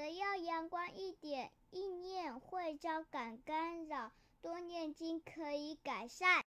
得要阳光一点，意念会招感干扰，多念经可以改善。